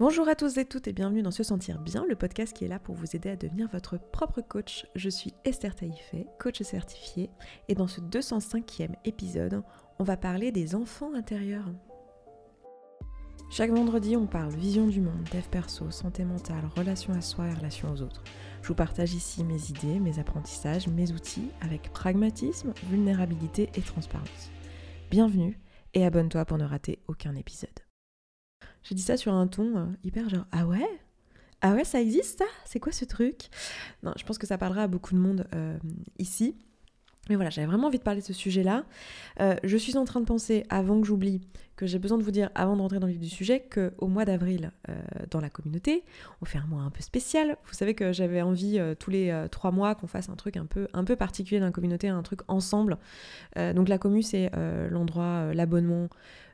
Bonjour à tous et toutes et bienvenue dans Se Sentir Bien, le podcast qui est là pour vous aider à devenir votre propre coach. Je suis Esther Taïfé, coach certifiée, et dans ce 205e épisode, on va parler des enfants intérieurs. Chaque vendredi, on parle vision du monde, dev perso, santé mentale, relation à soi et relation aux autres. Je vous partage ici mes idées, mes apprentissages, mes outils avec pragmatisme, vulnérabilité et transparence. Bienvenue et abonne-toi pour ne rater aucun épisode. J'ai dit ça sur un ton euh, hyper genre Ah ouais? Ah ouais, ça existe ça? C'est quoi ce truc? Non, je pense que ça parlera à beaucoup de monde euh, ici. Mais voilà, j'avais vraiment envie de parler de ce sujet-là. Euh, je suis en train de penser, avant que j'oublie, que j'ai besoin de vous dire, avant de rentrer dans le vif du sujet, qu'au mois d'avril, dans la communauté, on fait un mois un peu spécial. Vous savez que j'avais envie, tous les trois mois, qu'on fasse un truc un peu, un peu particulier dans la communauté, un truc ensemble. donc la commu, c'est l'endroit, l'abonnement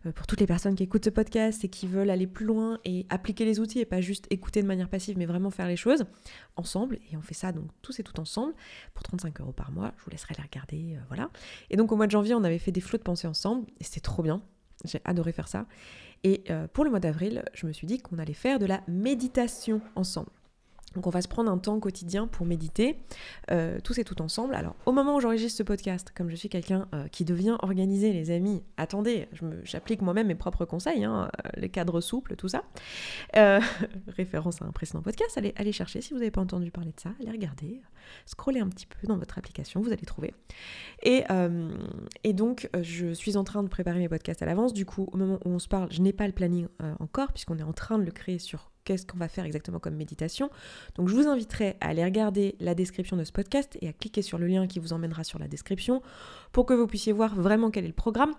euh, pour toutes les personnes qui écoutent ce podcast et qui veulent aller plus loin et appliquer les outils et pas juste écouter de manière passive, mais vraiment faire les choses ensemble. Et on fait ça donc tous et toutes ensemble pour 35 euros par mois. Je vous laisserai les regarder, euh, voilà. Et donc au mois de janvier, on avait fait des flots de pensée ensemble et c'était trop bien. J'ai adoré faire ça. Et euh, pour le mois d'avril, je me suis dit qu'on allait faire de la méditation ensemble. Donc on va se prendre un temps quotidien pour méditer, euh, tous et tout ensemble. Alors au moment où j'enregistre ce podcast, comme je suis quelqu'un euh, qui devient organisé, les amis, attendez, j'applique moi-même mes propres conseils, hein, euh, les cadres souples, tout ça. référence à un précédent podcast, allez, chercher si vous n'avez pas entendu parler de ça, allez regarder, scrollez un petit peu dans votre application, vous allez trouver. Et donc je suis en train de préparer mes podcasts à l'avance, du coup au moment où on se parle, je n'ai pas le planning encore, puisqu'on est en train de le créer sur qu'est-ce qu'on va faire exactement comme méditation. Donc je vous inviterai à aller regarder la description de ce podcast et à cliquer sur le lien qui vous emmènera sur la description pour que vous puissiez voir vraiment quel est le programme.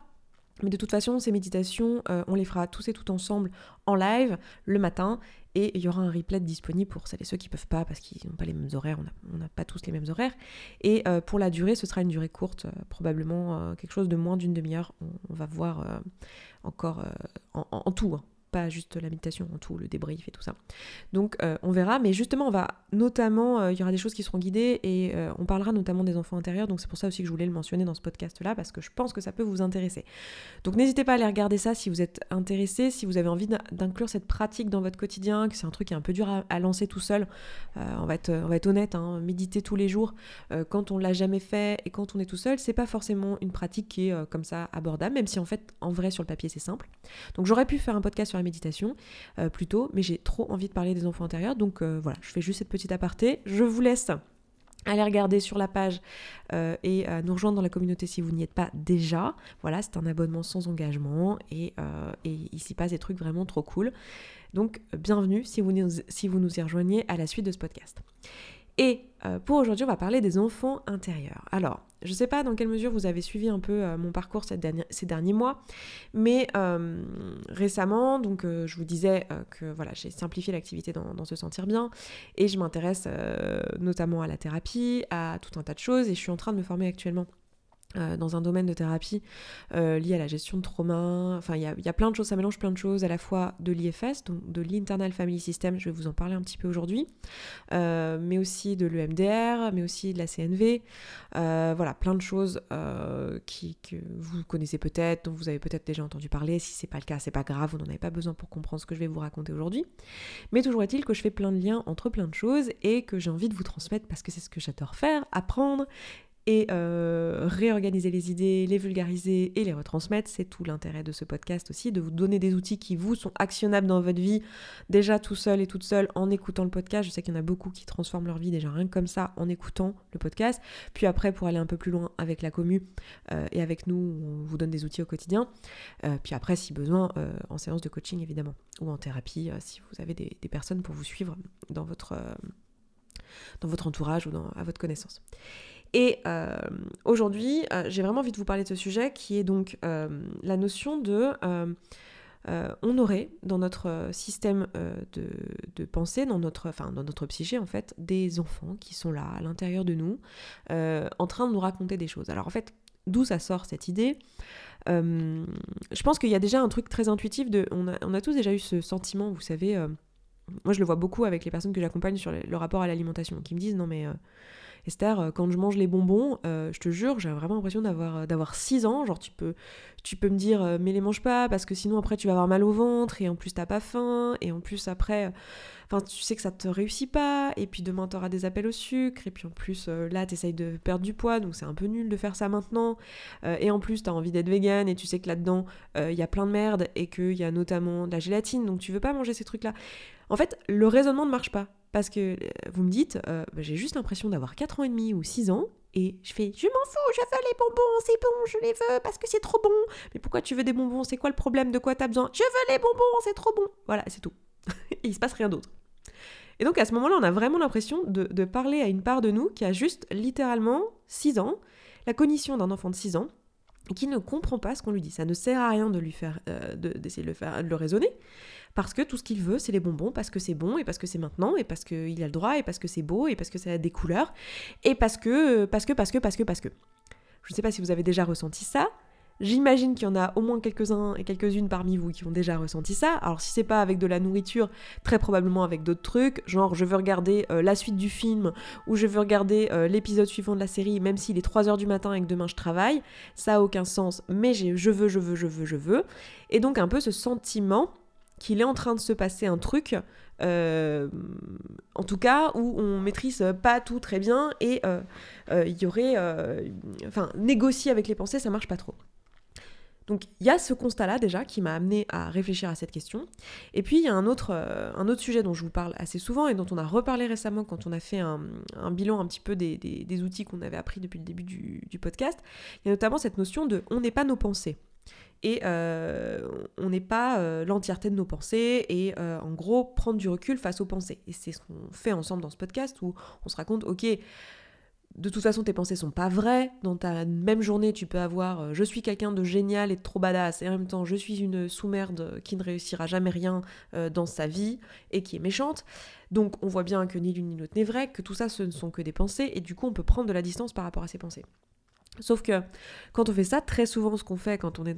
Mais de toute façon, ces méditations, euh, on les fera tous et toutes ensemble en live le matin et il y aura un replay disponible pour celles et ceux qui ne peuvent pas parce qu'ils n'ont pas les mêmes horaires, on n'a pas tous les mêmes horaires. Et euh, pour la durée, ce sera une durée courte, euh, probablement quelque chose de moins d'une demi-heure. On, va voir encore en, tout. Hein pas juste la méditation en tout, le débrief et tout ça. Donc euh, on verra, mais justement on va notamment, euh, il y aura des choses qui seront guidées et euh, on parlera notamment des enfants intérieurs, donc c'est pour ça aussi que je voulais le mentionner dans ce podcast-là, parce que je pense que ça peut vous intéresser. Donc n'hésitez pas à aller regarder ça si vous êtes intéressé, si vous avez envie d'inclure cette pratique dans votre quotidien, que c'est un truc qui est un peu dur à, lancer tout seul, on, va être, honnête, hein, méditer tous les jours, quand on l'a jamais fait et quand on est tout seul, c'est pas forcément une pratique qui est comme ça abordable, même si en fait en vrai sur le papier c'est simple. Donc j'aurais pu faire un podcast sur la méditation euh, plutôt, mais j'ai trop envie de parler des enfants intérieurs, donc euh, voilà, je fais juste cette petite aparté. Je vous laisse aller regarder sur la page euh, et nous rejoindre dans la communauté si vous n'y êtes pas déjà. Voilà, c'est un abonnement sans engagement et, et il s'y passe des trucs vraiment trop cool. Donc bienvenue si vous, si vous nous y rejoignez à la suite de ce podcast. Et euh, pour aujourd'hui, on va parler des enfants intérieurs. Alors, je ne sais pas dans quelle mesure vous avez suivi un peu euh, mon parcours ces derniers, mois, mais euh, récemment, donc je vous disais que voilà, j'ai simplifié l'activité dans, dans, Se Sentir Bien, et je m'intéresse notamment à la thérapie, à tout un tas de choses, et je suis en train de me former actuellement euh, dans un domaine de thérapie euh, lié à la gestion de trauma. Enfin, il y a, plein de choses, ça mélange plein de choses, à la fois de l'IFS, donc de l'Internal Family System, je vais vous en parler un petit peu aujourd'hui, euh, mais aussi de l'EMDR, mais aussi de la CNV. voilà, plein de choses que vous connaissez peut-être, dont vous avez peut-être déjà entendu parler. Si c'est pas le cas, c'est pas grave, vous n'en avez pas besoin pour comprendre ce que je vais vous raconter aujourd'hui. Mais toujours est-il que je fais plein de liens entre plein de choses et que j'ai envie de vous transmettre parce que c'est ce que j'adore faire, apprendre et euh, réorganiser les idées, les vulgariser et les retransmettre. C'est tout l'intérêt de ce podcast aussi, de vous donner des outils qui vous sont actionnables dans votre vie, déjà tout seul et toute seule en écoutant le podcast. Je sais qu'il y en a beaucoup qui transforment leur vie déjà rien que comme ça en écoutant le podcast. Puis après, pour aller un peu plus loin avec la commu euh, et avec nous, on vous donne des outils au quotidien. Euh, puis après, si besoin, en séance de coaching évidemment, ou en thérapie, si vous avez des, personnes pour vous suivre dans votre, dans votre entourage ou à votre connaissance. Et euh, aujourd'hui, euh, j'ai vraiment envie de vous parler de ce sujet qui est donc euh, la notion de... on aurait dans notre système de, pensée, dans notre, enfin, dans notre psyché en fait, des enfants qui sont là à l'intérieur de nous, en train de nous raconter des choses. Alors en fait, d'où ça sort cette idée? Je pense qu'il y a déjà un truc très intuitif de, on a, tous déjà eu ce sentiment, vous savez. moi, je le vois beaucoup avec les personnes que j'accompagne sur le rapport à l'alimentation, qui me disent non mais Esther, quand je mange les bonbons, je te jure, j'ai vraiment l'impression d'avoir d'avoir 6 ans. Genre, tu peux, tu peux me dire, mais les mange pas, parce que sinon après tu vas avoir mal au ventre, et en plus t'as pas faim, et en plus après Enfin, tu sais que ça te réussit pas, et puis demain t'auras des appels au sucre, et puis en plus euh, là t'essayes de perdre du poids, donc c'est un peu nul de faire ça maintenant. Euh, et en plus t'as envie d'être vegan, et tu sais que là-dedans euh, il y a plein de merde, et qu'il y a notamment de la gélatine, donc tu veux pas manger ces trucs-là. En fait, le raisonnement ne marche pas. Parce que vous me dites, bah, j'ai juste l'impression d'avoir 4 ans et demi ou 6 ans, et je fais je m'en fous, je veux les bonbons, c'est bon, je les veux parce que c'est trop bon. Mais pourquoi tu veux des bonbons? C'est quoi le problème? De quoi t'as besoin? Je veux les bonbons, c'est trop bon. Voilà, c'est tout. il se passe rien d'autre. Et donc à ce moment-là, on a vraiment l'impression de, parler à une part de nous qui a juste littéralement 6 ans, la cognition d'un enfant de 6 ans, et qui ne comprend pas ce qu'on lui dit. Ça ne sert à rien de lui faire, euh, d'essayer de, le faire, de le raisonner, parce que tout ce qu'il veut, c'est les bonbons, parce que c'est bon, et parce que c'est maintenant, et parce qu'il a le droit, et parce que c'est beau, et parce que ça a des couleurs, et parce que, parce que, parce que, parce que, parce que. Je ne sais pas si vous avez déjà ressenti ça, J'imagine qu'il y en a au moins quelques-uns et quelques-unes parmi vous qui ont déjà ressenti ça. Alors si c'est pas avec de la nourriture, très probablement avec d'autres trucs, genre je veux regarder euh, la suite du film ou je veux regarder euh, l'épisode suivant de la série même s'il est 3h du matin et que demain je travaille, ça a aucun sens, mais je veux, je veux, je veux, je veux. Et donc un peu ce sentiment qu'il est en train de se passer un truc euh, en tout cas où on maîtrise pas tout très bien et il y aurait enfin négocier avec les pensées ça marche pas trop donc il y a ce constat-là déjà qui m'a amené à réfléchir à cette question. Et puis il y a un autre, euh, sujet dont je vous parle assez souvent et dont on a reparlé récemment quand on a fait un, bilan un petit peu des, outils qu'on avait appris depuis le début du, podcast. Il y a notamment cette notion de on n'est pas nos pensées. Et euh, on n'est pas euh, l'entièreté de nos pensées et en gros prendre du recul face aux pensées. Et c'est ce qu'on fait ensemble dans ce podcast où on se raconte, ok, de toute façon, tes pensées sont pas vraies. Dans ta même journée, tu peux avoir euh, je suis quelqu'un de génial et de trop badass, et en même temps, je suis une sous-merde qui ne réussira jamais rien euh, dans sa vie et qui est méchante. Donc, on voit bien que ni l'une ni l'autre n'est vrai, que tout ça, ce ne sont que des pensées, et du coup, on peut prendre de la distance par rapport à ces pensées. Sauf que quand on fait ça, très souvent ce qu'on fait quand on est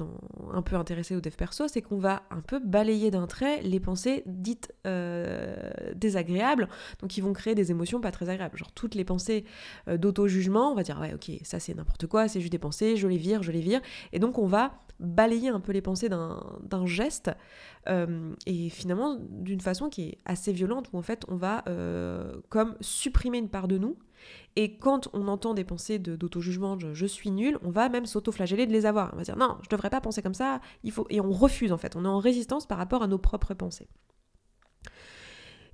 un peu intéressé au dev perso, c'est qu'on va un peu balayer d'un trait les pensées dites euh, désagréables, donc qui vont créer des émotions pas très agréables. Genre toutes les pensées euh, d'auto-jugement, on va dire ouais ok ça c'est n'importe quoi, c'est juste des pensées, je les vire, je les vire, et donc on va balayer un peu les pensées d'un geste, euh, et finalement d'une façon qui est assez violente, où en fait on va comme supprimer une part de nous, et quand on entend des pensées d'auto-jugement, je, suis nul, on va même s'auto-flageller de les avoir. On va dire non, je devrais pas penser comme ça, il faut et on refuse en fait, on est en résistance par rapport à nos propres pensées.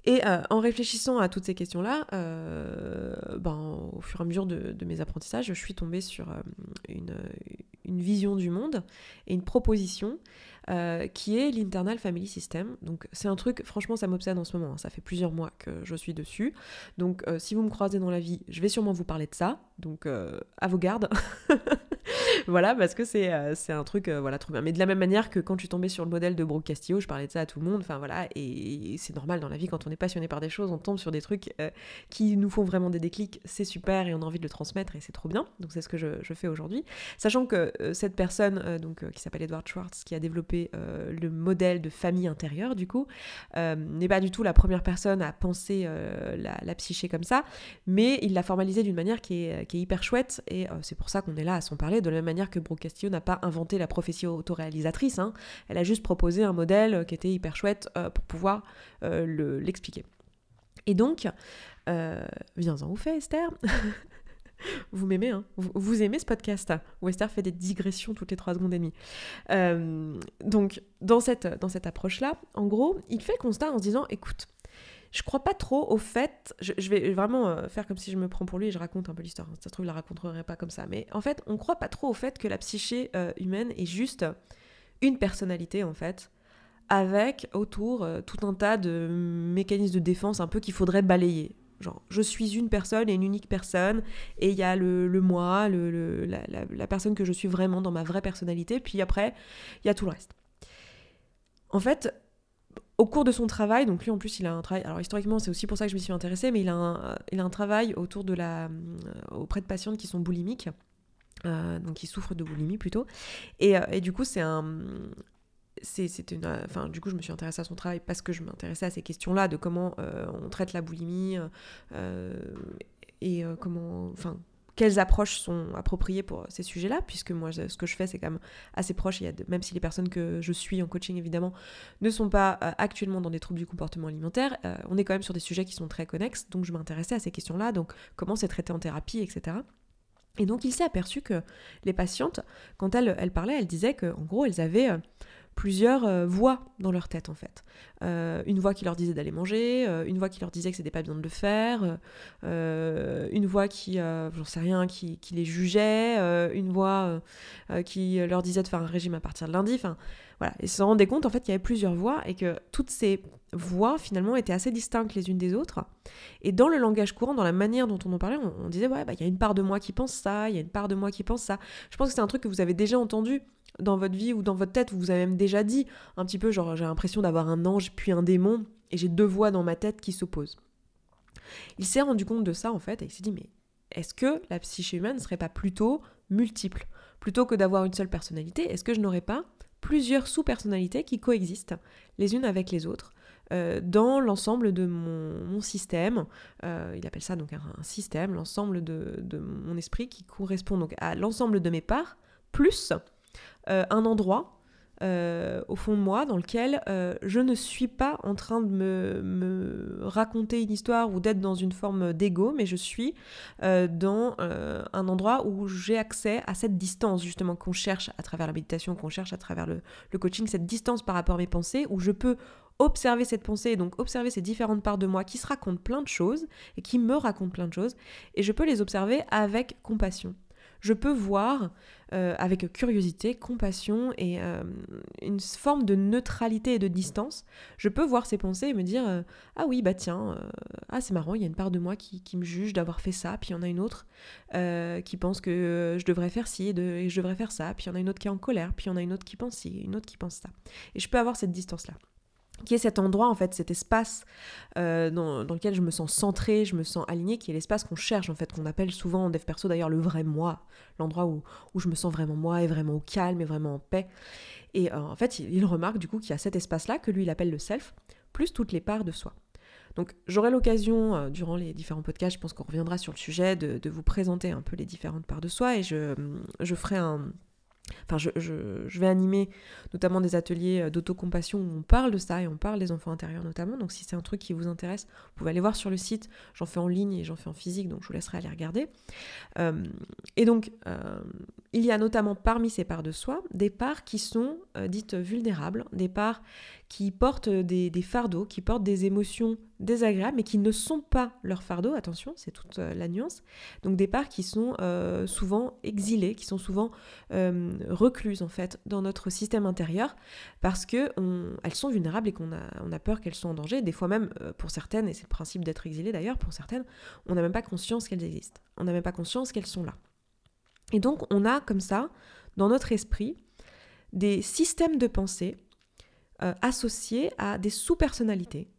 Et euh, en réfléchissant à toutes ces questions-là, euh, ben, au fur et à mesure de, mes apprentissages, je suis tombée sur euh, une, une, vision du monde et une proposition euh, qui est l'Internal Family System. Donc c'est un truc, franchement, ça m'obsède en ce moment. Hein. Ça fait plusieurs mois que je suis dessus. Donc euh, si vous me croisez dans la vie, je vais sûrement vous parler de ça. Donc euh, à vos gardes. voilà, parce que c'est un truc, voilà, trop bien. Mais de la même manière que quand suis tombée sur le modèle de Brooke Castillo, je parlais de ça à tout le monde. Enfin voilà, et, c'est normal dans la vie, quand on est passionné par des choses, on tombe sur des trucs qui nous font vraiment des déclics. C'est super et on a envie de le transmettre et c'est trop bien. Donc c'est ce que je, fais aujourd'hui. Sachant que cette personne, donc, qui s'appelle Edward Schwartz, qui a développé euh, le modèle de famille intérieure, du coup, euh, n'est pas du tout la première personne à penser euh, la, psyché comme ça, mais il l'a formalisé d'une manière qui est, hyper chouette, et c'est pour ça qu'on est là à s'en parler, de la même manière que Brooke Castillo n'a pas inventé la prophétie autoréalisatrice, hein. elle a juste proposé un modèle qui était hyper chouette pour pouvoir l'expliquer. et donc, viens-en au fait, Esther vous m'aimez, hein vous, aimez ce podcast où Esther fait des digressions toutes les trois secondes et demie. Euh, donc, dans cette, dans cette approche-là, en gros, il fait le constat en se disant écoute, je crois pas trop au fait. Je, vais vraiment euh, faire comme si je me prends pour lui et je raconte un peu l'histoire. Ça se trouve, je la raconterai pas comme ça. Mais en fait, on croit pas trop au fait que la psyché euh, humaine est juste une personnalité, en fait, avec autour tout un tas de mécanismes de défense un peu qu'il faudrait balayer. Genre, je suis une personne et une unique personne, et il y a le, moi, la, personne que je suis vraiment dans ma vraie personnalité, puis après, il y a tout le reste. En fait, au cours de son travail, donc lui en plus il a un travail, alors historiquement c'est aussi pour ça que je m'y suis intéressée, mais il a un, il a un travail autour de la, euh, auprès de patientes qui sont boulimiques, euh, donc qui souffrent de boulimie plutôt, et, euh, et du coup c'est un, c'est une enfin du coup je me suis intéressée à son travail parce que je m'intéressais à ces questions là de comment euh, on traite la boulimie euh, et comment, enfin, quelles approches sont appropriées pour ces sujets-là, puisque moi, ce que je fais, c'est quand même assez proche, il même si les personnes que je suis en coaching, évidemment, ne sont pas euh, actuellement dans des troubles du comportement alimentaire, euh, on est quand même sur des sujets qui sont très connexes, donc je m'intéressais à ces questions-là, donc comment c'est traité en thérapie, etc. Et donc il s'est aperçu que les patientes, quand elles, elles parlaient, elles disaient qu'en gros, elles avaient euh, plusieurs euh, voix dans leur tête en fait. Euh, une voix qui leur disait d'aller manger, euh, une voix qui leur disait que c'était pas bien de le faire, une voix qui, j'en sais rien, qui, les jugeait, une voix qui leur disait de faire un régime à partir de lundi. Voilà. Et se rendaient compte en fait qu'il y avait plusieurs voix et que toutes ces voix finalement étaient assez distinctes les unes des autres. Et dans le langage courant, dans la manière dont on en parlait, on, disait ouais, bah, il y a une part de moi qui pense ça, il y a une part de moi qui pense ça. Je pense que c'est un truc que vous avez déjà entendu dans votre vie ou dans votre tête, vous avez même déjà dit un petit peu genre j'ai l'impression d'avoir un ange puis un démon et j'ai deux voix dans ma tête qui s'opposent. Il s'est rendu compte de ça en fait et il s'est dit mais est-ce que la psyché humaine ne serait pas plutôt multiple? Plutôt que d'avoir une seule personnalité, est-ce que je n'aurais pas plusieurs sous-personnalités qui coexistent les unes avec les autres euh, dans l'ensemble de mon, système. Euh, il appelle ça donc un, système, l'ensemble de, mon esprit qui correspond donc à l'ensemble de mes parts, plus euh, un endroit euh, au fond de moi dans lequel euh, je ne suis pas en train de me, raconter une histoire ou d'être dans une forme d'ego, mais je suis dans un endroit où j'ai accès à cette distance justement qu'on cherche à travers la méditation, qu'on cherche à travers le, le, coaching, cette distance par rapport à mes pensées, où je peux observer cette pensée et donc observer ces différentes parts de moi qui se racontent plein de choses et qui me racontent plein de choses, et je peux les observer avec compassion je peux voir euh, avec curiosité, compassion et euh, une forme de neutralité et de distance, je peux voir ces pensées et me dire euh, ah oui bah tiens ah c'est marrant il y a une part de moi qui, me juge d'avoir fait ça puis il y en a une autre qui pense que je devrais faire ci et, je devrais faire ça puis il y en a une autre qui est en colère puis il y en a une autre qui pense ci une autre qui pense ça. Et je peux avoir cette distance là qui est cet endroit, en fait, cet espace euh, dans, lequel je me sens centrée, je me sens alignée, qui est l'espace qu'on cherche, en fait, qu'on appelle souvent en dev perso d'ailleurs le vrai moi, l'endroit où, où, je me sens vraiment moi et vraiment au calme et vraiment en paix. Et euh, en fait, il, remarque du coup qu'il y a cet espace-là que lui il appelle le self, plus toutes les parts de soi. Donc j'aurai l'occasion, euh, durant les différents podcasts, je pense qu'on reviendra sur le sujet, de, de, vous présenter un peu les différentes parts de soi et je, je ferai un, Enfin, je, vais animer notamment des ateliers euh, d'autocompassion où on parle de ça et on parle des enfants intérieurs notamment. Donc, si c'est un truc qui vous intéresse, vous pouvez aller voir sur le site. J'en fais en ligne et j'en fais en physique, donc je vous laisserai aller regarder. Euh, et donc, euh, il y a notamment parmi ces parts de soi des parts qui sont dites vulnérables, des parts qui portent des, fardeaux, qui portent des émotions désagréables, mais qui ne sont pas leurs fardeaux, attention, c'est toute euh, la nuance. Donc des parts qui sont euh, souvent exilées, qui sont souvent euh, recluses en fait dans notre système intérieur, parce que elles sont vulnérables et qu'on a, peur qu'elles soient en danger. Des fois même, pour certaines, et c'est le principe d'être exilé d'ailleurs, pour certaines, on n'a même pas conscience qu'elles existent. On n'a même pas conscience qu'elles sont là. Et donc on a comme ça, dans notre esprit, des systèmes de pensée associés à des sous-personnalités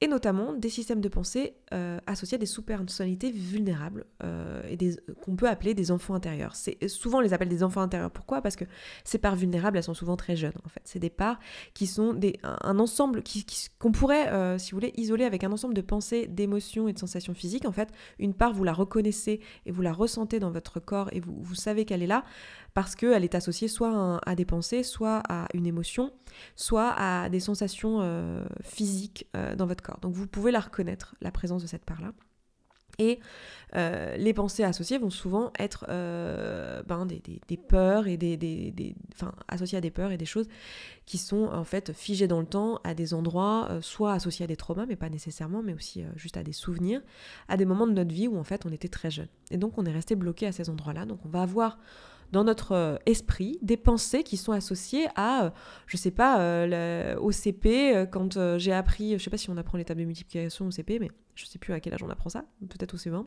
et notamment des systèmes de pensée euh, associés à des sous-personnalités vulnérables euh, qu'on peut appeler des enfants intérieurs. Souvent on les appelle des enfants intérieurs. Pourquoi? Parce que ces parts vulnérables, elles sont souvent très jeunes. En fait, c'est des parts qui sont des, un, ensemble qu'on pourrait, euh, si vous voulez, isoler avec un ensemble de pensées, d'émotions et de sensations physiques. En fait, une part vous la reconnaissez et vous la ressentez dans votre corps et vous, vous savez qu'elle est là parce qu'elle est associée soit à, des pensées, soit à une émotion, soit à des sensations physiques dans votre Donc vous pouvez la reconnaître, la présence de cette part-là. Et euh, les pensées associées vont souvent être euh, ben, des, peurs et des, des, enfin, associées à des peurs et des choses qui sont en fait figées dans le temps à des endroits, euh, soit associés à des traumas, mais pas nécessairement, mais aussi juste à des souvenirs, à des moments de notre vie où en fait on était très jeune. Et donc on est resté bloqué à ces endroits-là. Donc on va avoir dans notre euh, esprit des pensées qui sont associées à, euh, je sais pas, euh, au CP, quand j'ai appris, je sais pas si on apprend l'étape de multiplication au CP, mais je sais plus à quel âge on apprend ça, peut-être au C20.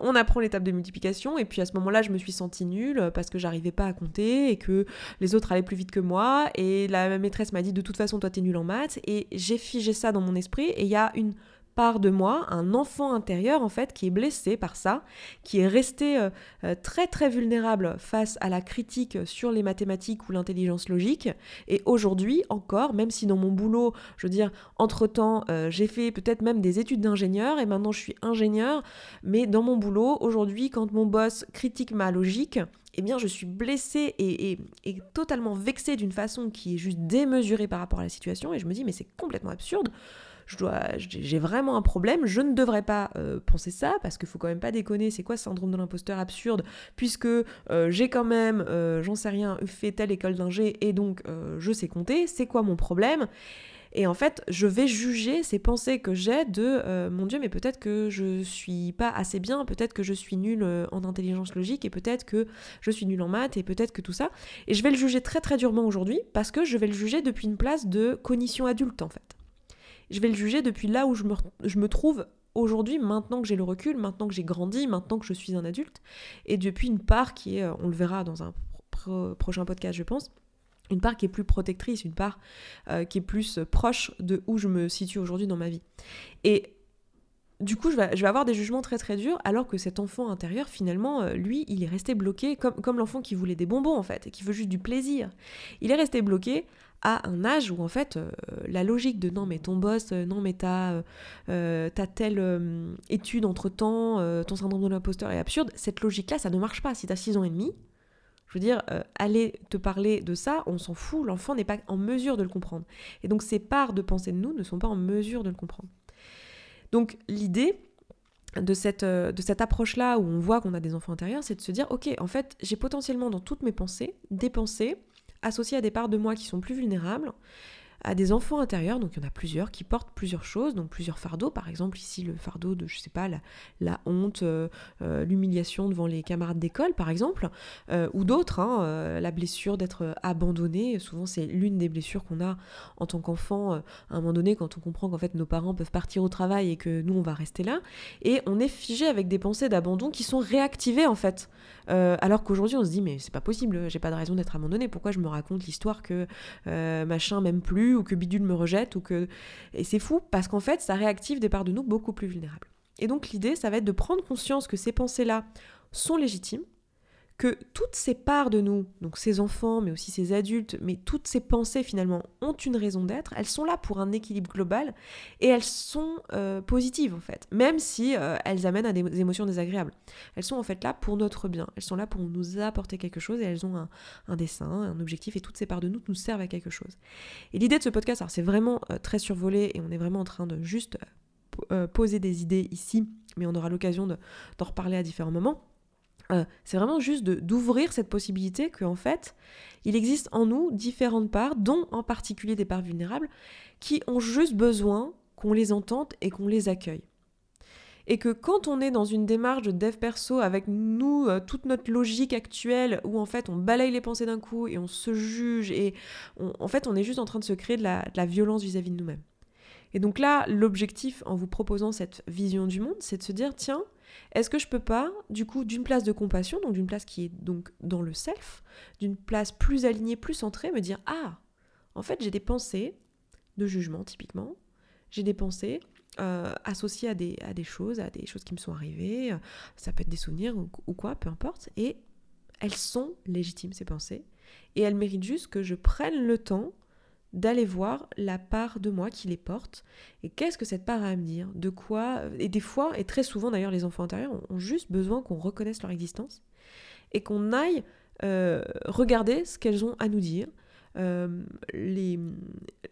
on apprend l'étape de multiplication, et puis à ce moment-là, je me suis sentie nulle parce que j'arrivais pas à compter et que les autres allaient plus vite que moi, et la maîtresse m'a dit de toute façon, toi t'es nulle en maths, et j'ai figé ça dans mon esprit, et il y a une part de moi, un enfant intérieur en fait qui est blessé par ça, qui est resté euh, euh, très très vulnérable face à la critique sur les mathématiques ou l'intelligence logique. Et aujourd'hui encore, même si dans mon boulot, je veux dire, entre-temps, euh, j'ai fait peut-être même des études d'ingénieur et maintenant je suis ingénieur, mais dans mon boulot, aujourd'hui, quand mon boss critique ma logique, eh bien je suis blessée et, et totalement vexée d'une façon qui est juste démesurée par rapport à la situation et je me dis mais c'est complètement absurde j'ai vraiment un problème, je ne devrais pas euh, penser ça, parce qu'il faut quand même pas déconner, c'est quoi ce syndrome de l'imposteur absurde, puisque euh, j'ai quand même, euh, j'en sais rien, fait telle école d'ingé, et donc je sais compter, c'est quoi mon problème? Et en fait, je vais juger ces pensées que j'ai de mon Dieu, mais peut-être que je suis pas assez bien, peut-être que je suis nulle en intelligence logique, et peut-être que je suis nulle en maths, et peut-être que tout ça. Et je vais le juger très très durement aujourd'hui parce que je vais le juger depuis une place de cognition adulte en fait je vais le juger depuis là où je me, trouve aujourd'hui, maintenant que j'ai le recul, maintenant que j'ai grandi, maintenant que je suis un adulte, et depuis une part qui est, euh, on le verra dans un prochain podcast, je pense, une part qui est plus protectrice, une part euh, qui est plus proche de où je me situe aujourd'hui dans ma vie. Et du coup, je vais, avoir des jugements très très durs, alors que cet enfant intérieur, finalement, euh, lui, il est resté bloqué, comme, l'enfant qui voulait des bonbons, en fait, et qui veut juste du plaisir. Il est resté bloqué à un âge où en fait euh, la logique de non mais ton boss, euh, non mais t'as euh, telle étude entre temps, ton syndrome de l'imposteur est absurde, cette logique-là ça ne marche pas. Si t'as 6 ans et demi, je veux dire, aller te parler de ça, on s'en fout, l'enfant n'est pas en mesure de le comprendre. Et donc ces parts de pensée de nous ne sont pas en mesure de le comprendre. Donc l'idée de cette, de cette approche-là où on voit qu'on a des enfants intérieurs, c'est de se dire, ok, en fait, j'ai potentiellement dans toutes mes pensées des pensées associés à des parts de moi qui sont plus vulnérables, à des enfants intérieurs, donc il y en a plusieurs qui portent plusieurs choses, donc plusieurs fardeaux, par exemple ici le fardeau de, je sais pas, la, honte, euh, euh, l'humiliation devant les camarades d'école, par exemple, euh, ou d'autres, hein, la blessure d'être abandonné, souvent c'est l'une des blessures qu'on a en tant qu'enfant, à un moment donné, quand on comprend qu'en fait nos parents peuvent partir au travail et que nous on va rester là, et on est figé avec des pensées d'abandon qui sont réactivées en fait, alors qu'aujourd'hui on se dit mais c'est pas possible, j'ai pas de raison d'être abandonné, pourquoi je me raconte l'histoire que machin m'aime plus, ou que Bidule me rejette ou que et c'est fou parce qu'en fait ça réactive des parts de nous beaucoup plus vulnérables. Et donc l'idée ça va être de prendre conscience que ces pensées-là sont légitimes, que toutes ces parts de nous, donc ces enfants, mais aussi ces adultes, mais toutes ces pensées finalement ont une raison d'être, elles sont là pour un équilibre global et elles sont euh, positives en fait, même si euh, elles amènent à des émotions désagréables. Elles sont en fait là pour notre bien, elles sont là pour nous apporter quelque chose et elles ont un, un dessin, un objectif et toutes ces parts de nous nous servent à quelque chose. Et l'idée de ce podcast, alors c'est vraiment euh, très survolé et on est vraiment en train de juste poser des idées ici, mais on aura l'occasion d'en reparler à différents moments euh, c'est vraiment juste d'ouvrir cette possibilité qu'en fait, il existe en nous différentes parts, dont en particulier des parts vulnérables, qui ont juste besoin qu'on les entende et qu'on les accueille. Et que quand on est dans une démarche de dev perso avec nous, euh, toute notre logique actuelle, où en fait on balaye les pensées d'un coup et on se juge, et en fait on est juste en train de se créer de la, violence vis-à-vis -vis de nous-mêmes. Et donc là, l'objectif en vous proposant cette vision du monde, c'est de se dire, tiens, est-ce que je peux pas, du coup, d'une place de compassion, donc d'une place qui est donc dans le self, d'une place plus alignée, plus centrée, me dire ah, en fait, j'ai des pensées de jugement typiquement, j'ai des pensées euh, associées à des, à des choses, à des choses qui me sont arrivées, ça peut être des souvenirs ou, ou quoi, peu importe, et elles sont légitimes ces pensées, et elles méritent juste que je prenne le temps d'aller voir la part de moi qui les porte et qu'est-ce que cette part a à me dire, de quoi, et des fois, et très souvent d'ailleurs les enfants intérieurs ont juste besoin qu'on reconnaisse leur existence et qu'on aille euh, regarder ce qu'elles ont à nous dire, euh, les,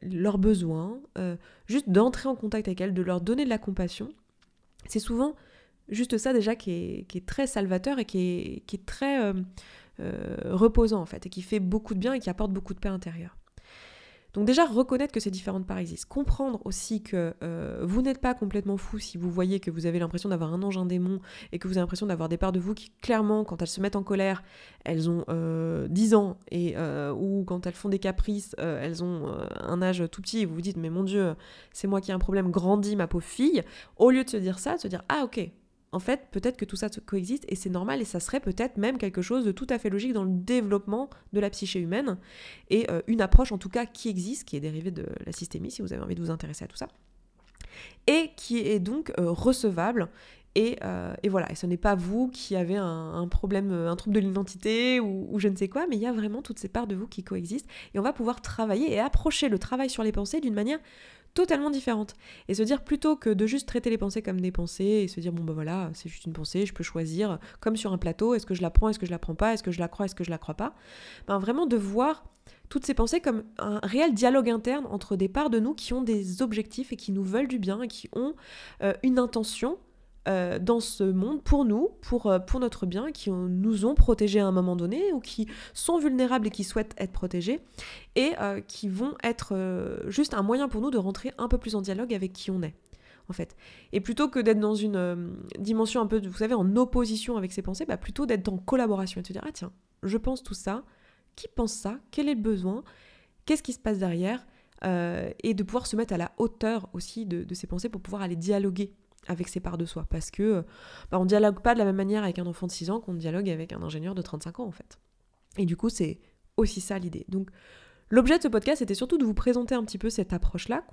leurs besoins, euh, juste d'entrer en contact avec elles, de leur donner de la compassion. C'est souvent juste ça déjà qui est, qui est très salvateur et qui est, qui est très reposant en fait, et qui fait beaucoup de bien et qui apporte beaucoup de paix intérieure. Donc déjà, reconnaître que ces différentes parts existent. Comprendre aussi que euh, vous n'êtes pas complètement fou si vous voyez que vous avez l'impression d'avoir un ange, un démon, et que vous avez l'impression d'avoir des parts de vous qui, clairement, quand elles se mettent en colère, elles ont euh, 10 ans, et, euh, ou quand elles font des caprices, euh, elles ont un âge tout petit, et vous vous dites, mais mon Dieu, c'est moi qui ai un problème, grandis ma pauvre fille. Au lieu de se dire ça, de se dire, ah ok, en fait, peut-être que tout ça coexiste et c'est normal et ça serait peut-être même quelque chose de tout à fait logique dans le développement de la psyché humaine et euh, une approche en tout cas qui existe, qui est dérivée de la systémie si vous avez envie de vous intéresser à tout ça. et qui est donc recevable euh, et, voilà, et ce n'est pas vous qui avez un, problème, un trouble de l'identité ou, je ne sais quoi, mais il y a vraiment toutes ces parts de vous qui coexistent. Et on va pouvoir travailler et approcher le travail sur les pensées d'une manière totalement différente. Et se dire plutôt que de juste traiter les pensées comme des pensées et se dire bon ben voilà, c'est juste une pensée, je peux choisir comme sur un plateau, est-ce que je la prends, est-ce que je la prends pas, est-ce que je la crois, est-ce que je la crois pas. Ben vraiment de voir toutes ces pensées comme un réel dialogue interne entre des parts de nous qui ont des objectifs et qui nous veulent du bien et qui ont euh, une intention euh, dans ce monde pour nous, pour, euh, pour notre bien, qui nous ont protégés à un moment donné ou qui sont vulnérables et qui souhaitent être protégés et euh, qui vont être juste un moyen pour nous de rentrer un peu plus en dialogue avec qui on est. En fait. Et plutôt que d'être dans une dimension un peu, vous savez, en opposition avec ses pensées, bah plutôt d'être en collaboration et de se dire, ah tiens, je pense tout ça, qui pense ça, quel est le besoin, qu'est-ce qui se passe derrière, et de pouvoir se mettre à la hauteur aussi de, de ces pensées pour pouvoir aller dialoguer avec ses parts de soi. Parce que bah, on dialogue pas de la même manière avec un enfant de 6 ans qu'on dialogue avec un ingénieur de 35 ans en fait. Et du coup, c'est aussi ça l'idée. Donc, l'objet de ce podcast était surtout de vous présenter un petit peu cette approche-là,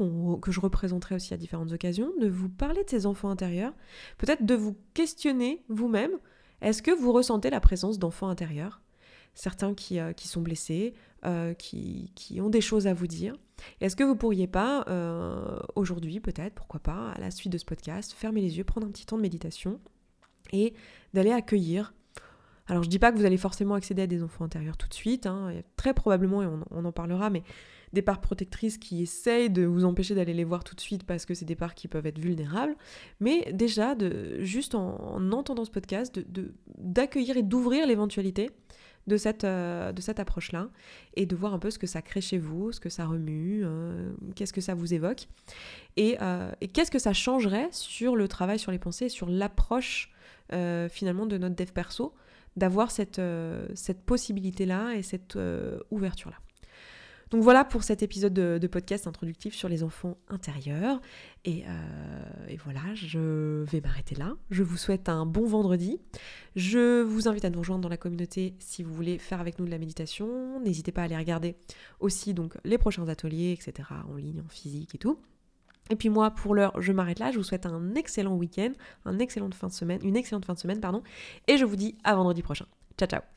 que je représenterai aussi à différentes occasions, de vous parler de ces enfants intérieurs, peut-être de vous questionner vous-même, est-ce que vous ressentez la présence d'enfants intérieurs? Certains qui, euh, qui sont blessés, euh, qui, qui, ont des choses à vous dire. Est-ce que vous pourriez pas, euh, aujourd'hui peut-être, pourquoi pas, à la suite de ce podcast, fermer les yeux, prendre un petit temps de méditation et d'aller accueillir alors je dis pas que vous allez forcément accéder à des enfants intérieurs tout de suite, hein. très probablement, et on, en parlera, mais des parts protectrices qui essayent de vous empêcher d'aller les voir tout de suite parce que c'est des parts qui peuvent être vulnérables, mais déjà, juste en, entendant ce podcast, d'accueillir de, et d'ouvrir l'éventualité de cette, euh, de cette approche-là et de voir un peu ce que ça crée chez vous, ce que ça remue, euh, qu'est-ce que ça vous évoque euh, et, qu'est-ce que ça changerait sur le travail sur les pensées, sur l'approche finalement de notre dev perso, d'avoir cette, cette possibilité-là et cette ouverture-là. Donc voilà pour cet épisode de, podcast introductif sur les enfants intérieurs. Et, euh, et voilà, je vais m'arrêter là. Je vous souhaite un bon vendredi. Je vous invite à nous rejoindre dans la communauté si vous voulez faire avec nous de la méditation. N'hésitez pas à aller regarder aussi donc les prochains ateliers, etc. en ligne, en physique et tout. Et puis moi, pour l'heure, je m'arrête là. Je vous souhaite un excellent week-end, un excellent fin de semaine, une excellente fin de semaine, pardon. Et je vous dis à vendredi prochain. Ciao, ciao